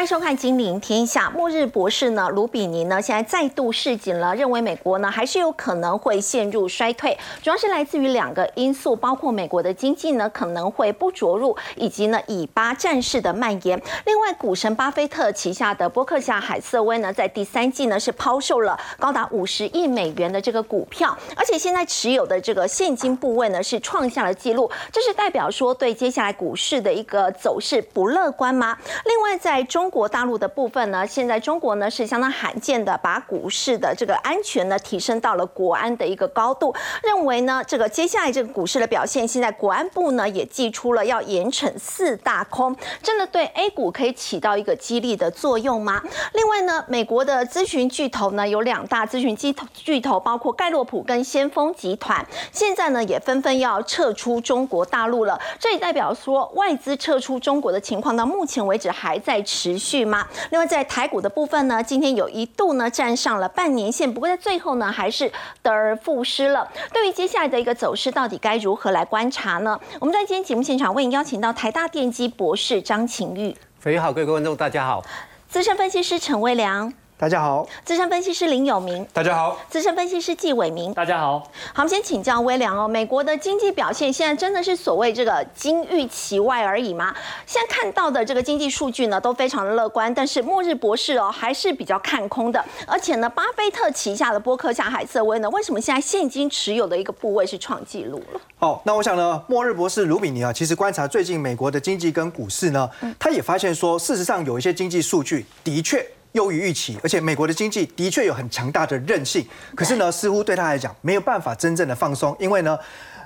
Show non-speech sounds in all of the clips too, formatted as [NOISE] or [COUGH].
欢迎收看《金陵天下》。末日博士呢，卢比尼呢，现在再度示警了，认为美国呢还是有可能会陷入衰退，主要是来自于两个因素，包括美国的经济呢可能会不着陆，以及呢以巴战事的蔓延。另外，股神巴菲特旗下的波克夏海瑟威呢，在第三季呢是抛售了高达五十亿美元的这个股票，而且现在持有的这个现金部位呢是创下了纪录，这是代表说对接下来股市的一个走势不乐观吗？另外，在中中国大陆的部分呢，现在中国呢是相当罕见的把股市的这个安全呢提升到了国安的一个高度，认为呢这个接下来这个股市的表现，现在国安部呢也寄出了要严惩四大空，真的对 A 股可以起到一个激励的作用吗？另外呢，美国的咨询巨头呢有两大咨询巨头巨头，包括盖洛普跟先锋集团，现在呢也纷纷要撤出中国大陆了，这也代表说外资撤出中国的情况到目前为止还在持吗？另外，在台股的部分呢，今天有一度呢站上了半年线，不过在最后呢还是得而复失了。对于接下来的一个走势，到底该如何来观察呢？我们在今天节目现场为您邀请到台大电机博士张晴玉，飞好，各位观众大家好，资深分析师陈威良。大家好，资深分析师林有明，大家好，资深分析师纪伟明，大家好。好，我们先请教威良哦，美国的经济表现现在真的是所谓这个金玉其外而已吗？现在看到的这个经济数据呢，都非常的乐观，但是末日博士哦还是比较看空的，而且呢，巴菲特旗下的波克夏海瑟威呢，为什么现在现金持有的一个部位是创纪录了？好，那我想呢，末日博士卢比尼啊，其实观察最近美国的经济跟股市呢，他也发现说，事实上有一些经济数据的确。优于预期，而且美国的经济的确有很强大的韧性，可是呢，似乎对他来讲没有办法真正的放松，因为呢，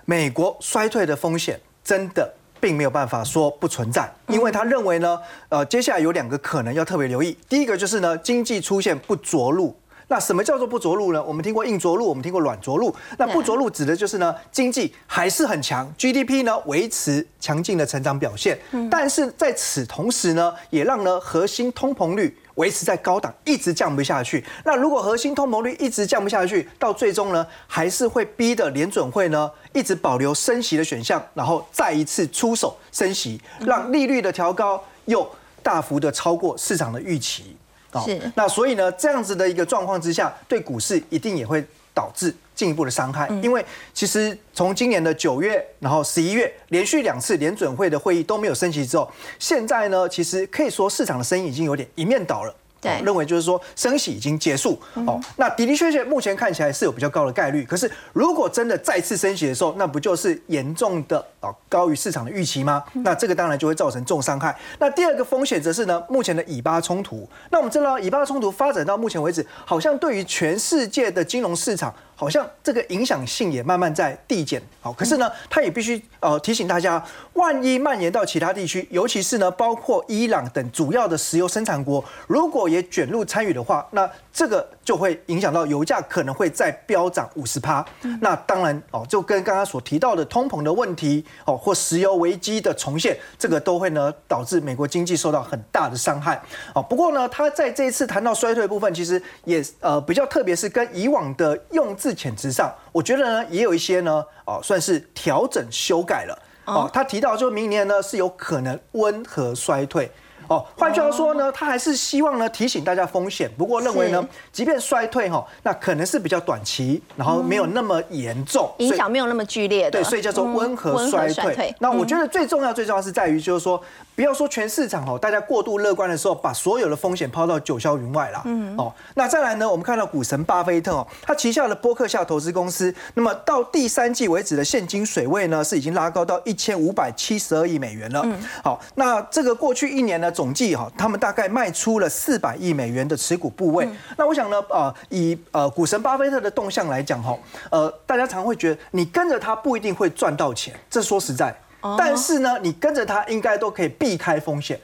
美国衰退的风险真的并没有办法说不存在，因为他认为呢，呃，接下来有两个可能要特别留意，第一个就是呢，经济出现不着陆。那什么叫做不着陆呢？我们听过硬着陆，我们听过软着陆。那不着陆指的就是呢，经济还是很强，GDP 呢维持强劲的成长表现，但是在此同时呢，也让呢核心通膨率。维持在高档，一直降不下去。那如果核心通膨率一直降不下去，到最终呢，还是会逼的联准会呢，一直保留升息的选项，然后再一次出手升息，让利率的调高又大幅的超过市场的预期。是。那所以呢，这样子的一个状况之下，对股市一定也会导致。进一步的伤害，因为其实从今年的九月，然后十一月连续两次联准会的会议都没有升息之后，现在呢，其实可以说市场的声音已经有点一面倒了。认为就是说升息已经结束哦，那的的确确目前看起来是有比较高的概率。可是如果真的再次升息的时候，那不就是严重的啊高于市场的预期吗？那这个当然就会造成重伤害。那第二个风险则是呢，目前的以巴冲突。那我们知道以巴冲突发展到目前为止，好像对于全世界的金融市场。好像这个影响性也慢慢在递减，好，可是呢，他也必须呃提醒大家，万一蔓延到其他地区，尤其是呢，包括伊朗等主要的石油生产国，如果也卷入参与的话，那这个就会影响到油价可能会再飙涨五十趴。那当然哦，就跟刚刚所提到的通膨的问题哦，或石油危机的重现，这个都会呢导致美国经济受到很大的伤害。哦，不过呢，他在这一次谈到衰退部分，其实也呃比较特别是跟以往的用。字遣词上，我觉得呢，也有一些呢，哦，算是调整修改了。哦，他提到，就明年呢是有可能温和衰退。哦，换句话说呢，他还是希望呢提醒大家风险。不过认为呢，即便衰退哈，那可能是比较短期，然后没有那么严重，影响没有那么剧烈的。对，所以叫做温和衰退。那我觉得最重要、最重要是在于，就是说，不要说全市场哦，大家过度乐观的时候，把所有的风险抛到九霄云外啦。嗯。哦，那再来呢，我们看到股神巴菲特哦，他旗下的波克夏投资公司，那么到第三季为止的现金水位呢，是已经拉高到一千五百七十二亿美元了。嗯。好，那这个过去一年呢？总计哈，他们大概卖出了四百亿美元的持股部位。那我想呢，呃，以呃股神巴菲特的动向来讲哈，呃，大家常会觉得你跟着他不一定会赚到钱，这说实在，但是呢，你跟着他应该都可以避开风险。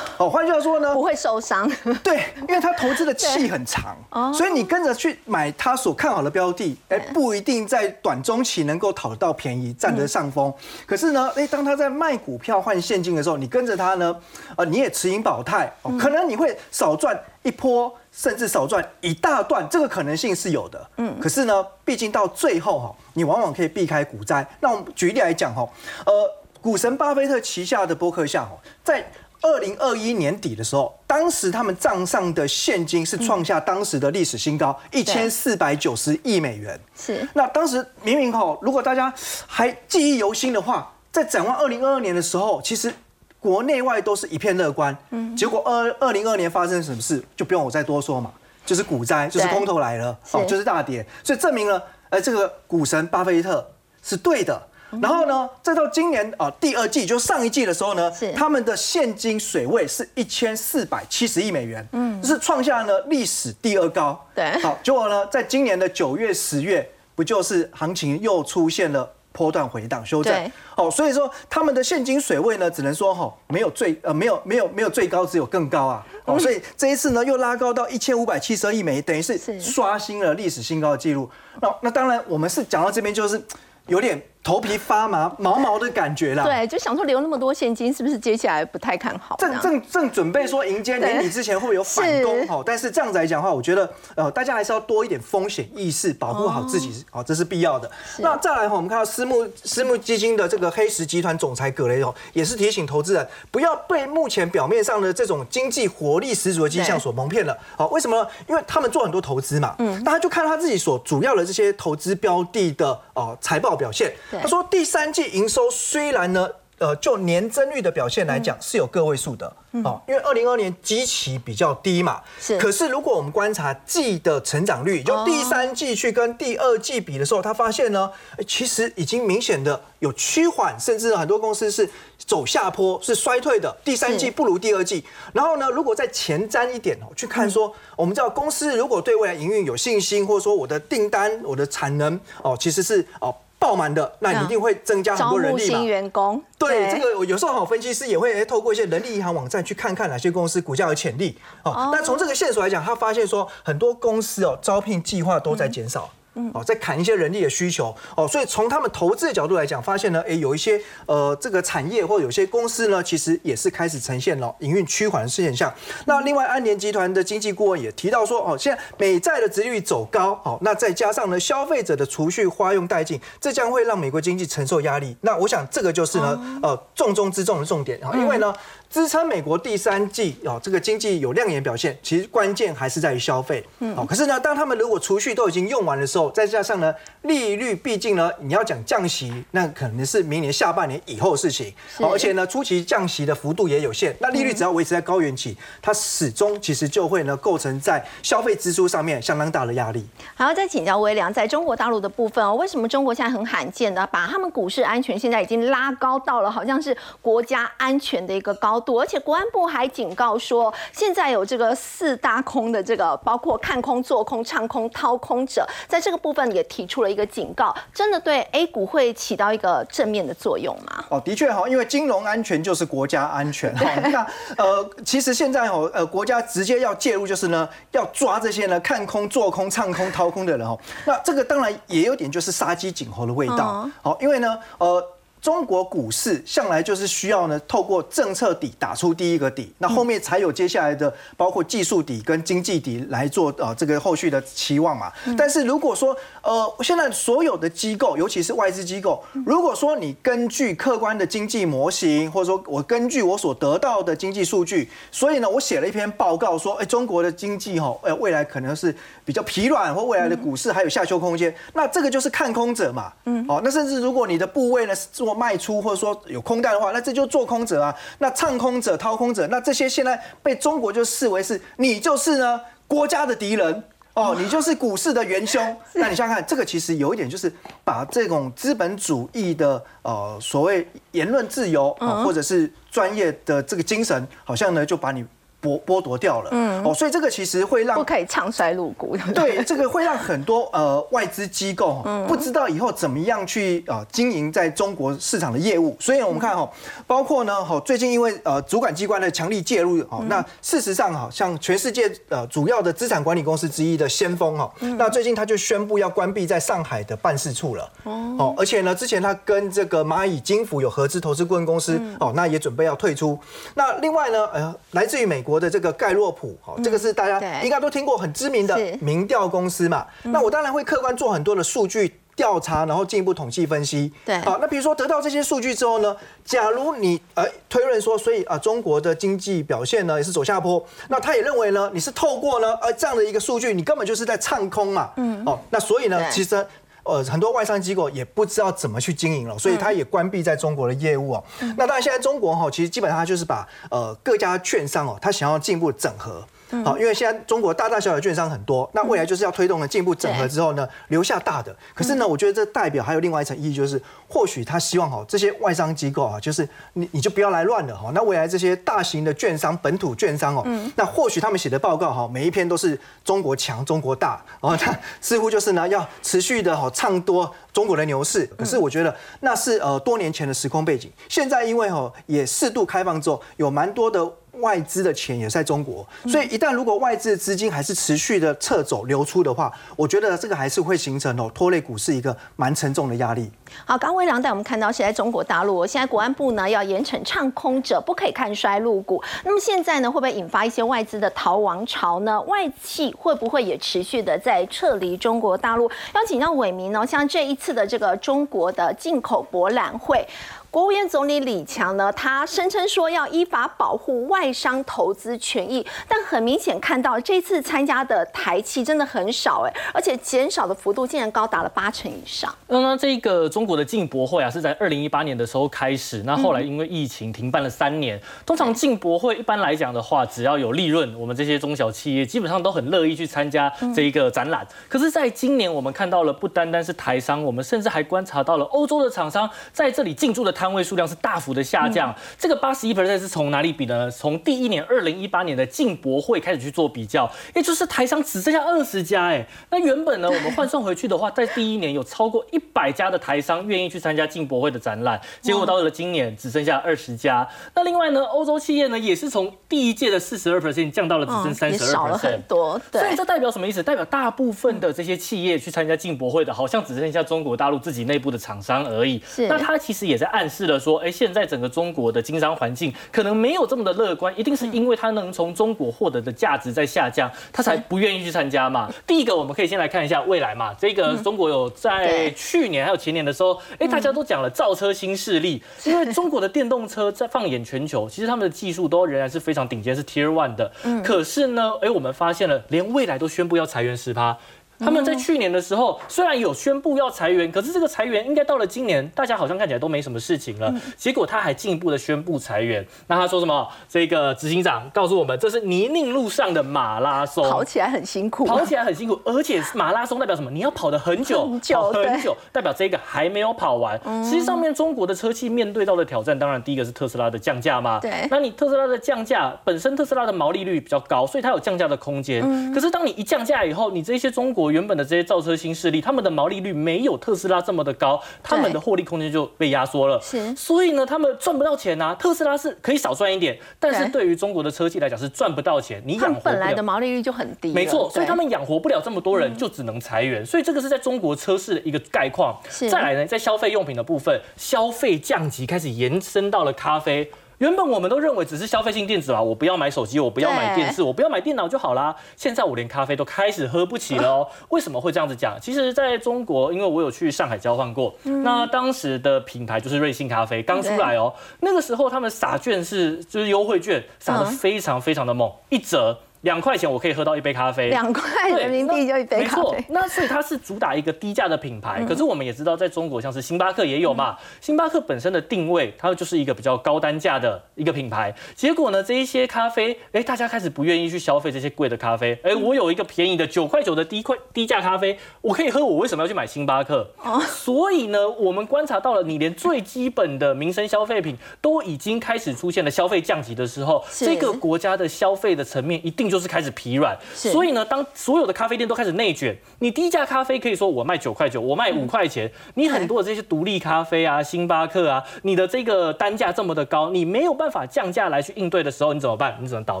哦，换句话说呢，不会受伤。[LAUGHS] 对，因为他投资的气很长，[LAUGHS] 所以你跟着去买他所看好的标的，哎，不一定在短中期能够讨得到便宜，占得上风。可是呢，哎，当他在卖股票换现金的时候，你跟着他呢，呃，你也持盈保泰，可能你会少赚一波，甚至少赚一大段，这个可能性是有的。嗯，可是呢，毕竟到最后哈，你往往可以避开股灾。那我们举例来讲哈，呃，股神巴菲特旗下的伯克夏哈，在二零二一年底的时候，当时他们账上的现金是创下当时的历史新高，一千四百九十亿美元。是。那当时明明哈，如果大家还记忆犹新的话，在展望二零二二年的时候，其实国内外都是一片乐观。嗯。结果二二零二年发生什么事，就不用我再多说嘛，就是股灾，就是空头来了，哦，就是大跌，所以证明了，呃，这个股神巴菲特是对的。然后呢，再到今年啊第二季，就上一季的时候呢，他们的现金水位是一千四百七十亿美元，嗯，是创下呢历史第二高。对，好，结果呢，在今年的九月、十月，不就是行情又出现了波段回档修正？哦，所以说他们的现金水位呢，只能说哈，没有最呃没有 [LAUGHS] 没有没有最高，只有更高啊。哦，所以这一次呢，又拉高到一千五百七十二亿美元，等于是刷新了历史新高的记录。那那当然，我们是讲到这边就是有点。头皮发麻、毛毛的感觉啦。对，就想说留那么多现金，是不是接下来不太看好？正正正准备说迎接年底之前会不会有反攻？好，但是这样子来讲的话，我觉得呃，大家还是要多一点风险意识，保护好自己，好，这是必要的。那再来哈，我们看到私募私募基金的这个黑石集团总裁葛雷哦，也是提醒投资人不要被目前表面上的这种经济活力十足的迹象所蒙骗了。好，为什么呢？因为他们做很多投资嘛，嗯，大家就看他自己所主要的这些投资标的的哦财报表现。他说第三季营收虽然呢，呃，就年增率的表现来讲是有个位数的，哦，因为二零二年基期比较低嘛。是。可是如果我们观察季的成长率，就第三季去跟第二季比的时候，他发现呢，其实已经明显的有趋缓，甚至很多公司是走下坡，是衰退的。第三季不如第二季。然后呢，如果再前瞻一点哦，去看说，我们知道公司如果对未来营运有信心，或者说我的订单、我的产能哦，其实是哦。爆满的，那你一定会增加很多人力嘛？新员工。对，这个有时候好分析师也会透过一些人力银行网站去看看哪些公司股价有潜力。哦，那从这个线索来讲，他发现说很多公司哦，招聘计划都在减少。哦，在砍一些人力的需求哦，所以从他们投资的角度来讲，发现呢，哎，有一些呃这个产业或者有些公司呢，其实也是开始呈现了营运趋缓的现象。那另外安联集团的经济顾问也提到说，哦，现在美债的值率走高，哦，那再加上呢消费者的储蓄花用殆尽，这将会让美国经济承受压力。那我想这个就是呢，呃，重中之重的重点啊，因为呢。支撑美国第三季哦，这个经济有亮眼表现，其实关键还是在于消费。嗯，哦，可是呢，当他们如果储蓄都已经用完的时候，再加上呢，利率毕竟呢，你要讲降息，那可能是明年下半年以后的事情。哦，而且呢，初期降息的幅度也有限，那利率只要维持在高原期，它始终其实就会呢，构成在消费支出上面相当大的压力。还要，再请教微良，在中国大陆的部分哦，为什么中国现在很罕见的把他们股市安全现在已经拉高到了好像是国家安全的一个高度？而且国安部还警告说，现在有这个四大空的这个，包括看空、做空、唱空、掏空者，在这个部分也提出了一个警告，真的对 A 股会起到一个正面的作用吗？哦，的确哈，因为金融安全就是国家安全 [LAUGHS] 哈。那呃，其实现在哦，呃，国家直接要介入，就是呢，要抓这些呢看空、做空、唱空、掏空的人哦。那这个当然也有点就是杀鸡儆猴的味道。好，因为呢，呃。中国股市向来就是需要呢，透过政策底打出第一个底，那后面才有接下来的包括技术底跟经济底来做呃这个后续的期望嘛。但是如果说呃现在所有的机构，尤其是外资机构，如果说你根据客观的经济模型，或者说我根据我所得到的经济数据，所以呢我写了一篇报告说，哎中国的经济哈，呃未来可能是比较疲软，或未来的股市还有下修空间，那这个就是看空者嘛。嗯，哦，那甚至如果你的部位呢是。卖出或者说有空单的话，那这就做空者啊。那唱空者、掏空者，那这些现在被中国就视为是你就是呢国家的敌人哦，你就是股市的元凶。[LAUGHS] 那你想想看，这个其实有一点就是把这种资本主义的呃所谓言论自由啊，或者是专业的这个精神，好像呢就把你。剥剥夺掉了，嗯，哦，所以这个其实会让不可以唱衰入股，[LAUGHS] 对，这个会让很多呃外资机构不知道以后怎么样去啊经营在中国市场的业务，所以我们看哈，包括呢，哈，最近因为呃主管机关的强力介入，哦，那事实上哈，像全世界呃主要的资产管理公司之一的先锋哈，那最近他就宣布要关闭在上海的办事处了，哦，而且呢，之前他跟这个蚂蚁金服有合资投资顾问公司，哦，那也准备要退出，那另外呢，呃，来自于美国。国的这个盖洛普，哈，这个是大家应该都听过很知名的民调公司嘛。那我当然会客观做很多的数据调查，然后进一步统计分析。对好，那比如说得到这些数据之后呢，假如你呃推论说，所以啊中国的经济表现呢也是走下坡，那他也认为呢你是透过呢呃这样的一个数据，你根本就是在唱空嘛。嗯。哦，那所以呢，其实。呃，很多外商机构也不知道怎么去经营了，所以他也关闭在中国的业务哦。那当然，现在中国哈，其实基本上就是把呃各家券商哦，它想要进一步整合。好，因为现在中国大大小小券商很多，那未来就是要推动的进一步整合之后呢，留下大的。可是呢，我觉得这代表还有另外一层意义，就是或许他希望哈这些外商机构啊，就是你你就不要来乱了哈。那未来这些大型的券商、本土券商哦，那或许他们写的报告哈，每一篇都是中国强、中国大，然后他似乎就是呢要持续的哈唱多中国的牛市。可是我觉得那是呃多年前的时空背景，现在因为哈也适度开放之后，有蛮多的。外资的钱也在中国，所以一旦如果外资的资金还是持续的撤走流出的话，我觉得这个还是会形成哦拖累股市一个蛮沉重的压力。好，刚微良带我们看到是在中国大陆，现在国安部呢要严惩唱空者，不可以看衰入股。那么现在呢，会不会引发一些外资的逃亡潮呢？外企会不会也持续的在撤离中国大陆？邀请到伟民呢，像这一次的这个中国的进口博览会。国务院总理李强呢，他声称说要依法保护外商投资权益，但很明显看到这次参加的台企真的很少哎，而且减少的幅度竟然高达了八成以上。那那这个中国的进博会啊，是在二零一八年的时候开始，那后来因为疫情停办了三年。通常进博会一般来讲的话，只要有利润，我们这些中小企业基本上都很乐意去参加这一个展览。可是，在今年我们看到了，不单单是台商，我们甚至还观察到了欧洲的厂商在这里进驻的。摊位数量是大幅的下降，这个八十一 percent 是从哪里比呢？从第一年二零一八年的进博会开始去做比较，也就是台商只剩下二十家，哎，那原本呢，[LAUGHS] 我们换算回去的话，在第一年有超过一百家的台商愿意去参加进博会的展览，结果到了今年只剩下二十家。那另外呢，欧洲企业呢也是从第一届的四十二 percent 降到了只剩三十二 percent，少了很多。对所以这代表什么意思？代表大部分的这些企业去参加进博会的，好像只剩下中国大陆自己内部的厂商而已。是，那他其实也在暗示了说，哎，现在整个中国的经商环境可能没有这么的乐观，一定是因为他能从中国获得的价值在下降，他才不愿意去参加嘛。第一个，我们可以先来看一下未来嘛，这个中国有在去年还有前年的时候，哎，大家都讲了造车新势力，因为中国的电动车在放眼全球，其实他们的技术都仍然是非常顶尖，是 Tier One 的。嗯，可是呢，哎，我们发现了，连未来都宣布要裁员十趴。他们在去年的时候虽然有宣布要裁员，可是这个裁员应该到了今年，大家好像看起来都没什么事情了。结果他还进一步的宣布裁员。那他说什么？这个执行长告诉我们，这是泥泞路上的马拉松，跑起来很辛苦，跑起来很辛苦，而且马拉松代表什么？你要跑得很久，跑很久，代表这个还没有跑完。实际上面中国的车企面对到的挑战，当然第一个是特斯拉的降价嘛。对，那你特斯拉的降价，本身特斯拉的毛利率比较高，所以它有降价的空间。可是当你一降价以后，你这些中国原本的这些造车新势力，他们的毛利率没有特斯拉这么的高，他们的获利空间就被压缩了。是，所以呢，他们赚不到钱啊。特斯拉是可以少赚一点，但是对于中国的车企来讲是赚不到钱。你养活本来的毛利率就很低，没错，所以他们养活不了这么多人，就只能裁员。所以这个是在中国车市的一个概况。再来呢，在消费用品的部分，消费降级开始延伸到了咖啡。原本我们都认为只是消费性电子啊，我不要买手机，我不要买电视，我不要买电脑就好啦。现在我连咖啡都开始喝不起了哦。[LAUGHS] 为什么会这样子讲？其实在中国，因为我有去上海交换过，那当时的品牌就是瑞幸咖啡刚出来哦，那个时候他们撒券是就是优惠券，撒的非常非常的猛，一折。两块钱我可以喝到一杯咖啡，两块人民币就一杯咖啡。没错，那所以它是主打一个低价的品牌。可是我们也知道，在中国像是星巴克也有嘛，星巴克本身的定位，它就是一个比较高单价的一个品牌。结果呢，这一些咖啡，哎，大家开始不愿意去消费这些贵的咖啡。哎，我有一个便宜的九块九的低块低价咖啡，我可以喝，我为什么要去买星巴克？所以呢，我们观察到了，你连最基本的民生消费品都已经开始出现了消费降级的时候，这个国家的消费的层面一定。就是开始疲软，所以呢，当所有的咖啡店都开始内卷，你低价咖啡可以说我卖九块九，我卖五块钱，你很多的这些独立咖啡啊、星巴克啊，你的这个单价这么的高，你没有办法降价来去应对的时候，你怎么办？你只能倒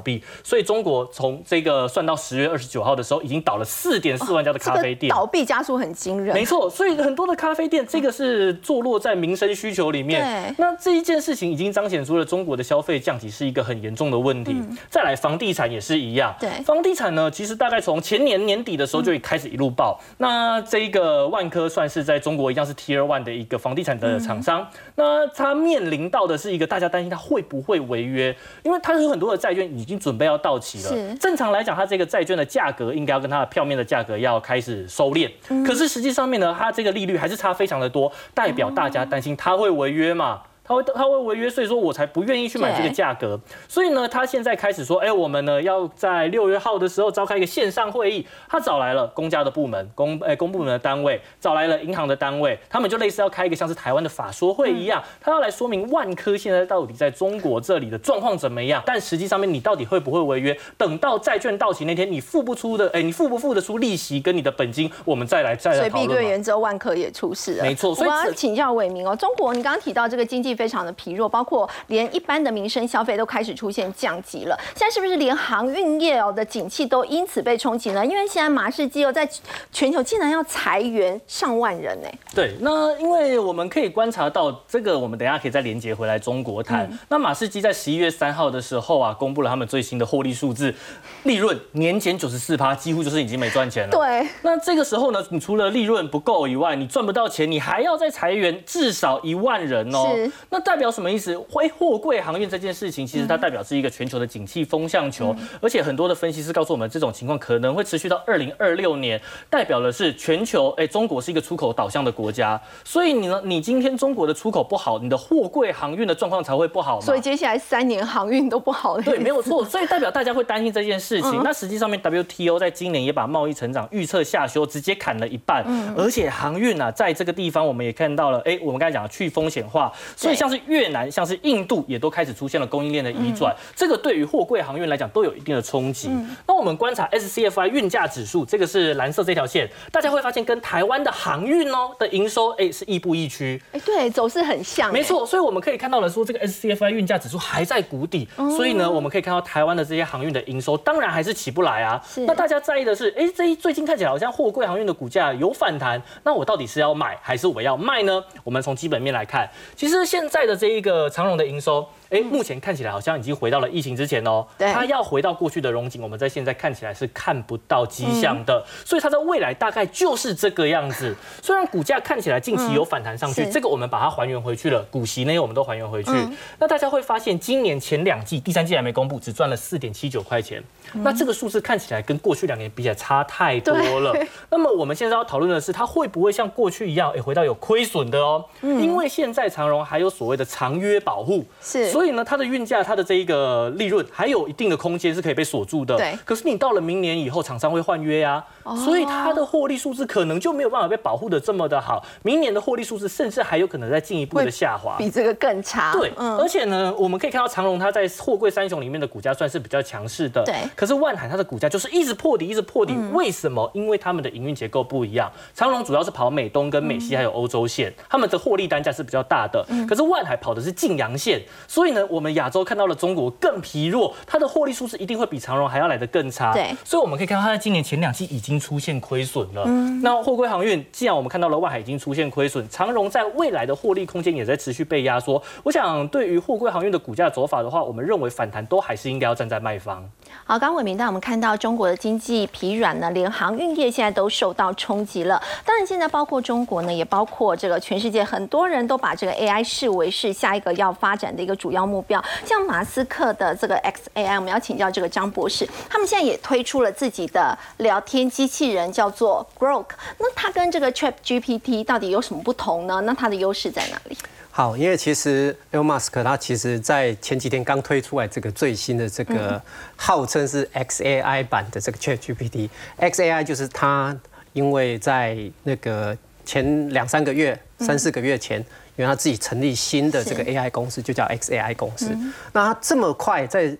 闭。所以中国从这个算到十月二十九号的时候，已经倒了四点四万家的咖啡店，倒闭加速很惊人。没错，所以很多的咖啡店，这个是坐落在民生需求里面。那这一件事情已经彰显出了中国的消费降级是一个很严重的问题。再来，房地产也是一样。样。对房地产呢，其实大概从前年年底的时候就开始一路爆。那这一个万科算是在中国一样是 Tier One 的一个房地产的厂商，那它面临到的是一个大家担心它会不会违约，因为它有很多的债券已经准备要到期了。正常来讲，它这个债券的价格应该要跟它的票面的价格要开始收敛，可是实际上面呢，它这个利率还是差非常的多，代表大家担心它会违约嘛。它会他会违约，所以说我才不愿意去买这个价格。所以呢，他现在开始说，哎，我们呢要在六月号的时候召开一个线上会议。他找来了公家的部门、公哎公部门的单位，找来了银行的单位，他们就类似要开一个像是台湾的法说会一样，他要来说明万科现在到底在中国这里的状况怎么样。但实际上面你到底会不会违约？等到债券到期那天，你付不出的，哎，你付不付得出利息跟你的本金，我们再来再所以碧来讨论嘛。桂园之后，万科也出事了。没错所以要请教伟明哦，中国你刚刚提到这个经济非常的疲弱，包括连一般的民生消费都开始出现降级了。现在是不是连航运业哦的景气都因此被冲击呢？因为现在马士基哦在全球竟然要裁员上万人呢。对，那因为我们可以观察到这个，我们等一下可以再连接回来中国谈。那马士基在十一月三号的时候啊，公布了他们最新的获利数字，利润年减九十四趴，几乎就是已经没赚钱了。对，那这个时候呢，你除了利润不够以外，你赚不到钱，你还要再裁员至少一万人哦是。那代表什么意思？会货柜航运这件事情，其实它代表是一个全球的景气风向球，而且很多的分析师告诉我们，这种情况可能会持续到二零二六年，代表的是全球，哎，中国是一个出口导向的国家，所以你呢，你今天中国的出口不好，你的货柜航运的状况才会不好嘛。所以接下来三年航运都不好了。对，没有错，所以代表大家会担心这件事情。那实际上面，WTO 在今年也把贸易成长预测下修，直接砍了一半。而且航运啊，在这个地方我们也看到了，哎，我们刚才讲的去风险化，所以像是越南、像是印度也都开始出现了供应链的移转，这个对于货柜航运来讲都有一定的冲击。那我们观察 SCFI 运价指数，这个是蓝色这条线，大家会发现跟台湾的航运哦的营收，哎，是亦步亦趋。哎，对，走势很像。没。错，所以我们可以看到了说，这个 SCFI 运价指数还在谷底，所以呢，我们可以看到台湾的这些航运的营收，当然还是起不来啊。那大家在意的是，哎，这一最近看起来好像货柜航运的股价有反弹，那我到底是要买还是我要卖呢？我们从基本面来看，其实现在的这一个长荣的营收。哎，目前看起来好像已经回到了疫情之前哦。对它要回到过去的荣景，我们在现在看起来是看不到迹象的，所以它在未来大概就是这个样子。[LAUGHS] 虽然股价看起来近期有反弹上去，是这个我们把它还原回去了，股息呢我们都还原回去。那大家会发现，今年前两季、第三季还没公布，只赚了四点七九块钱。那这个数字看起来跟过去两年比起来差太多了。[LAUGHS] 那么我们现在要讨论的是，它会不会像过去一样，哎，回到有亏损的哦？因为现在长荣还有所谓的长约保护，是所以呢，它的运价、它的这一个利润还有一定的空间是可以被锁住的。对可是你到了明年以后，厂商会换约呀、所以它的获利数字可能就没有办法被保护的这么的好。明年的获利数字甚至还有可能再进一步的下滑。比这个更差。对，而且呢，我们可以看到长荣它在货柜三雄里面的股价算是比较强势的。对可是万海它的股价就是一直破底，一直破底。为什么？因为他们的营运结构不一样。长荣主要是跑美东跟美西还有欧洲线，他们的获利单价是比较大的。可是万海跑的是晋阳线，所以呢，我们亚洲看到了中国更疲弱，它的获利数字一定会比长荣还要来得更差。对所以我们可以看到它在今年前两期已经出现亏损了。嗯那货柜航运，既然我们看到了万海已经出现亏损，长荣在未来的获利空间也在持续被压缩。我想，对于货柜航运的股价走法的话，我们认为反弹都还是应该要站在卖方。好，刚伟明带我们看到中国的经济疲软呢，连航运业现在都受到冲击了。当然，现在包括中国呢，也包括这个全世界，很多人都把这个 AI 视为是下一个要发展的一个主要目标。像马斯克的这个 XAI，我们要请教这个张博士，他们现在也推出了自己的聊天机器人，叫做 Grok。那它跟这个 Chat GPT 到底有什么不同呢？那它的优势在哪里？好，因为其实 Elon Musk 他其实在前几天刚推出来这个最新的这个号称是 XAI 版的这个 Chat GPT。XAI 就是他因为在那个前两三个月、三四个月前，因为他自己成立新的这个 AI 公司，就叫 XAI 公司。那他这么快在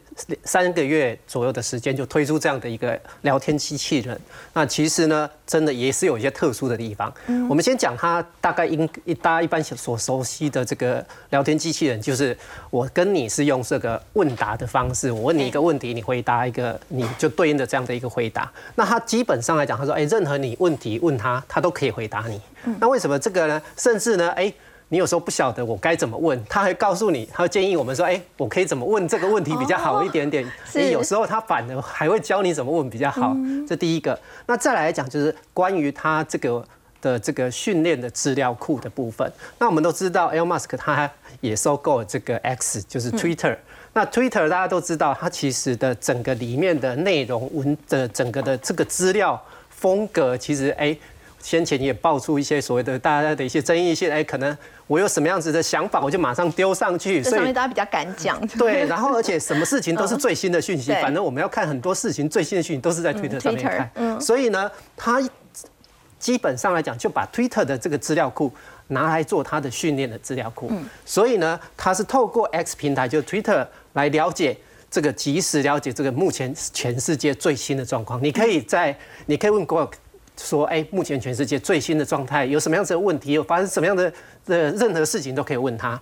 三个月左右的时间就推出这样的一个聊天机器人，那其实呢，真的也是有一些特殊的地方。我们先讲他大概应大家一般所熟悉的这个聊天机器人，就是我跟你是用这个问答的方式，我问你一个问题，你回答一个，你就对应的这样的一个回答。那他基本上来讲，他说，哎，任何你问题问他，他都可以回答你。那为什么这个呢？甚至呢，哎。你有时候不晓得我该怎么问，他还告诉你，他会建议我们说，哎，我可以怎么问这个问题比较好一点点。所以有时候他反而还会教你怎么问比较好。这第一个。那再来讲就是关于他这个的这个训练的资料库的部分。那我们都知道，Elon Musk 他也收购了这个 X，就是 Twitter。那 Twitter 大家都知道，它其实的整个里面的内容文的整个的这个资料风格，其实哎，先前也爆出一些所谓的大家的一些争议性，哎，可能我有什么样子的想法，我就马上丢上去，所以大家比较敢讲。[LAUGHS] 对，然后而且什么事情都是最新的讯息，[LAUGHS] 反正我们要看很多事情最新的讯息都是在 Twitter 上面看。嗯，所以呢，他基本上来讲就把 Twitter 的这个资料库。拿来做他的训练的资料库，所以呢，他是透过 X 平台，就 Twitter 来了解这个及时了解这个目前全世界最新的状况。你可以在，你可以问 Grok 说，哎，目前全世界最新的状态有什么样子的问题，有发生什么样的的任何事情都可以问他。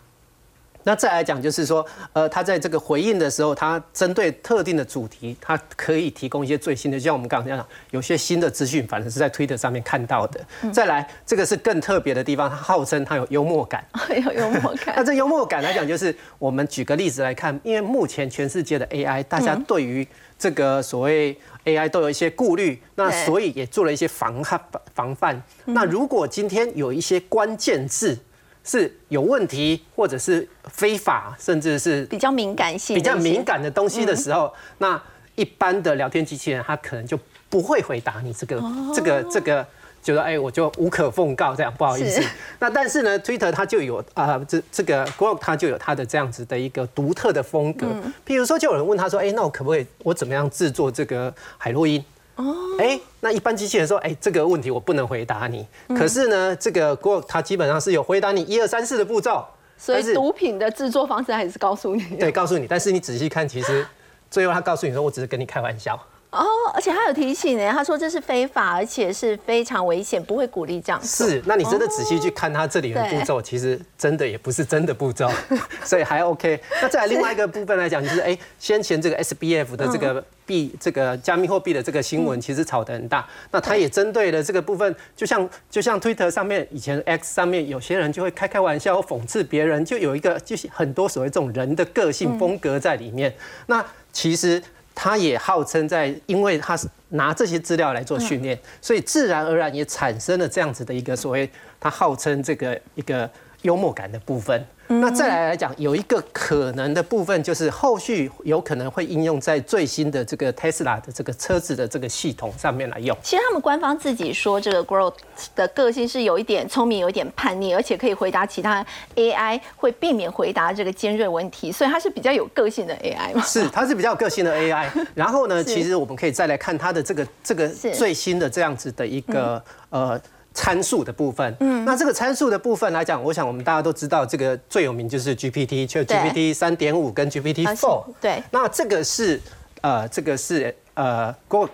那再来讲，就是说，呃，他在这个回应的时候，他针对特定的主题，他可以提供一些最新的，就像我们刚刚讲，有些新的资讯，反正是在推特上面看到的。[LAUGHS] 再来，这个是更特别的地方，他号称他有幽默感，[LAUGHS] 有幽默感。那这幽默感来讲，就是我们举个例子来看，因为目前全世界的 AI，大家对于这个所谓 AI 都有一些顾虑，那所以也做了一些防范防范。那如果今天有一些关键字，是有问题，或者是非法，甚至是比较敏感性、比较敏感的东西的时候，那一般的聊天机器人它可能就不会回答你这个、这个、这个，就说哎，我就无可奉告这样，不好意思。那但是呢，Twitter 它就有啊，这这个 Grok 它就有它的这样子的一个独特的风格。譬如说，就有人问他说，哎，那我可不可以我怎么样制作这个海洛因？哦，哎，那一般机器人说，哎，这个问题我不能回答你。可是呢，这个 g r o k 它基本上是有回答你一二三四的步骤。所以毒品的制作方式还是告诉你。对，告诉你。但是你仔细看，其实最后他告诉你说，我只是跟你开玩笑。哦，而且他有提醒呢，他说这是非法，而且是非常危险，不会鼓励这样。是，那你真的仔细去看他这里的步骤，其实真的也不是真的步骤，[LAUGHS] 所以还 OK。那再来另外一个部分来讲，就是哎，先前这个 SBF 的这个币，这个加密货币的这个新闻，其实炒得很大。那他也针对了这个部分，就像就像 Twitter 上面以前 X 上面有些人就会开开玩笑讽刺别人，就有一个就是很多所谓这种人的个性风格在里面。那其实。他也号称在，因为他是拿这些资料来做训练，所以自然而然也产生了这样子的一个所谓，他号称这个一个幽默感的部分。那再来来讲，有一个可能的部分，就是后续有可能会应用在最新的这个 Tesla 的这个车子的这个系统上面来用。其实他们官方自己说，这个 Growth 的个性是有一点聪明，有一点叛逆，而且可以回答其他 AI，会避免回答这个尖锐问题，所以它是比较有个性的 [LAUGHS] AI 嘛？是，它是比较有个性的 AI。[LAUGHS] 然后呢，其实我们可以再来看它的这个这个最新的这样子的一个呃。参数的部分，嗯，那这个参数的部分来讲，我想我们大家都知道，这个最有名就是 GPT，就 GPT 三点五跟 GPT four，对，那这个是呃，这个是呃，Grok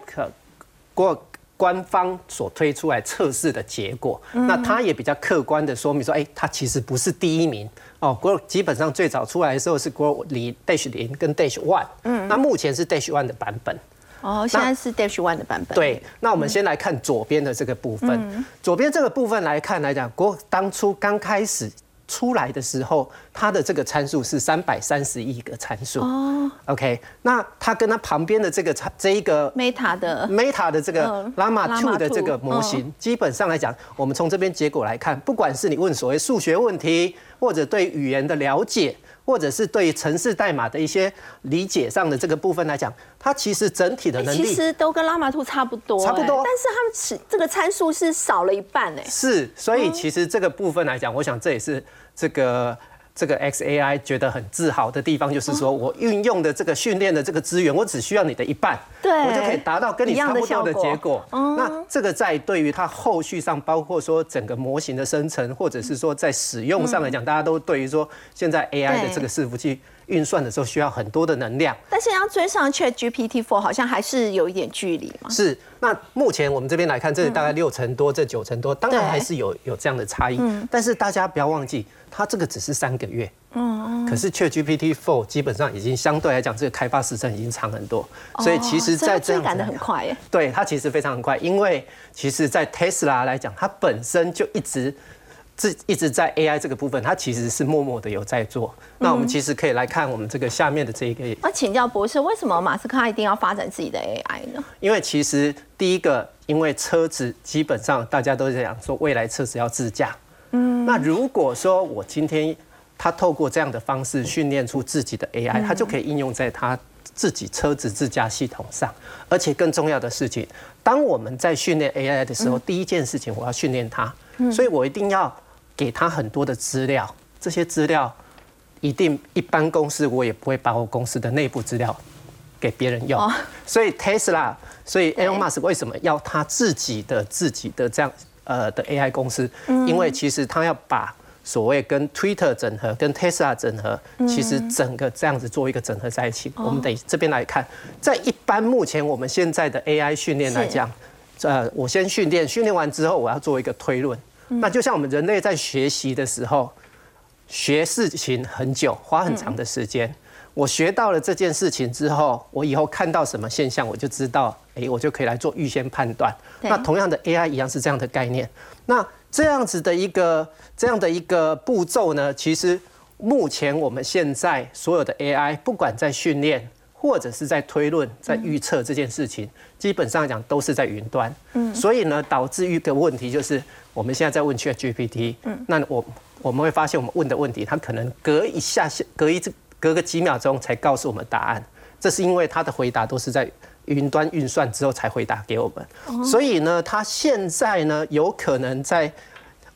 Grok 官方所推出来测试的结果，那它也比较客观的说明说，哎，它其实不是第一名。哦，Grok 基本上最早出来的时候是 Grok 离 Dash 零跟 Dash one，嗯，那目前是 Dash one 的版本。哦，现在是 Dash One 的版本。对，那我们先来看左边的这个部分。左边这个部分来看来讲，国当初刚开始出来的时候，它的这个参数是三百三十亿个参数。哦，OK，那它跟它旁边的这个参这一个 Meta 的 Meta 的这个 Llama Two 的这个模型，基本上来讲，我们从这边结果来看，不管是你问所谓数学问题，或者对语言的了解。或者是对城市代码的一些理解上的这个部分来讲，它其实整体的能力其实都跟拉马兔差不多，差不多。但是他们是这个参数是少了一半哎。是，所以其实这个部分来讲，我想这也是这个。这个 XAI 觉得很自豪的地方，就是说我运用的这个训练的这个资源，我只需要你的一半，对，我就可以达到跟你差不多的结果。那这个在对于它后续上，包括说整个模型的生成，或者是说在使用上来讲，大家都对于说现在 AI 的这个伺服器运算的时候需要很多的能量。但是要追上 ChatGPT Four，好像还是有一点距离嘛。是。那目前我们这边来看，这里大概六成多，这九成多，当然还是有有这样的差异。但是大家不要忘记。它这个只是三个月，嗯，可是 ChatGPT Four 基本上已经相对来讲，这个开发时程已经长很多，所以其实，在这样赶的很快耶。对，它其实非常很快，因为其实，在 Tesla 来讲，它本身就一直这一直在 AI 这个部分，它其实是默默的有在做。那我们其实可以来看我们这个下面的这一个。那请教博士，为什么马斯克他一定要发展自己的 AI 呢？因为其实第一个，因为车子基本上大家都在讲说未来车子要自驾。嗯。那如果说我今天他透过这样的方式训练出自己的 AI，他就可以应用在他自己车子自驾系统上。而且更重要的事情，当我们在训练 AI 的时候，第一件事情我要训练它，所以我一定要。给他很多的资料，这些资料一定一般公司我也不会把我公司的内部资料给别人用。所以 Tesla，所以 Elon Musk 为什么要他自己的自己的这样呃的 AI 公司？因为其实他要把所谓跟 Twitter 整合、跟 Tesla 整合，其实整个这样子做一个整合在一起。我们得这边来看，在一般目前我们现在的 AI 训练来讲，呃，我先训练，训练完之后我要做一个推论。那就像我们人类在学习的时候，学事情很久，花很长的时间。我学到了这件事情之后，我以后看到什么现象，我就知道，哎，我就可以来做预先判断。那同样的 AI 一样是这样的概念。那这样子的一个这样的一个步骤呢，其实目前我们现在所有的 AI，不管在训练。或者是在推论、在预测这件事情，基本上讲都是在云端。嗯，所以呢，导致一个问题就是，我们现在在问 Chat GPT，嗯，那我我们会发现，我们问的问题，它可能隔一下下、隔一隔个几秒钟才告诉我们答案。这是因为它的回答都是在云端运算之后才回答给我们。所以呢，它现在呢，有可能在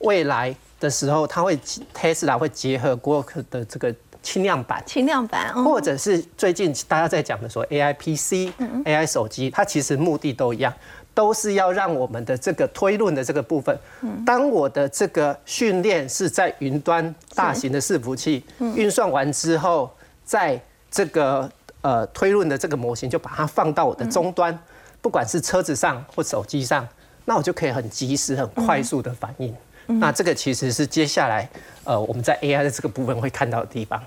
未来的时候，它会 Tesla 会结合 g o k 的这个。轻量版，轻量版，或者是最近大家在讲的说 A I P C、A I 手机，它其实目的都一样，都是要让我们的这个推论的这个部分，当我的这个训练是在云端大型的伺服器运算完之后，在这个呃推论的这个模型就把它放到我的终端，不管是车子上或手机上，那我就可以很及时、很快速的反应。那这个其实是接下来呃我们在 A I 的这个部分会看到的地方。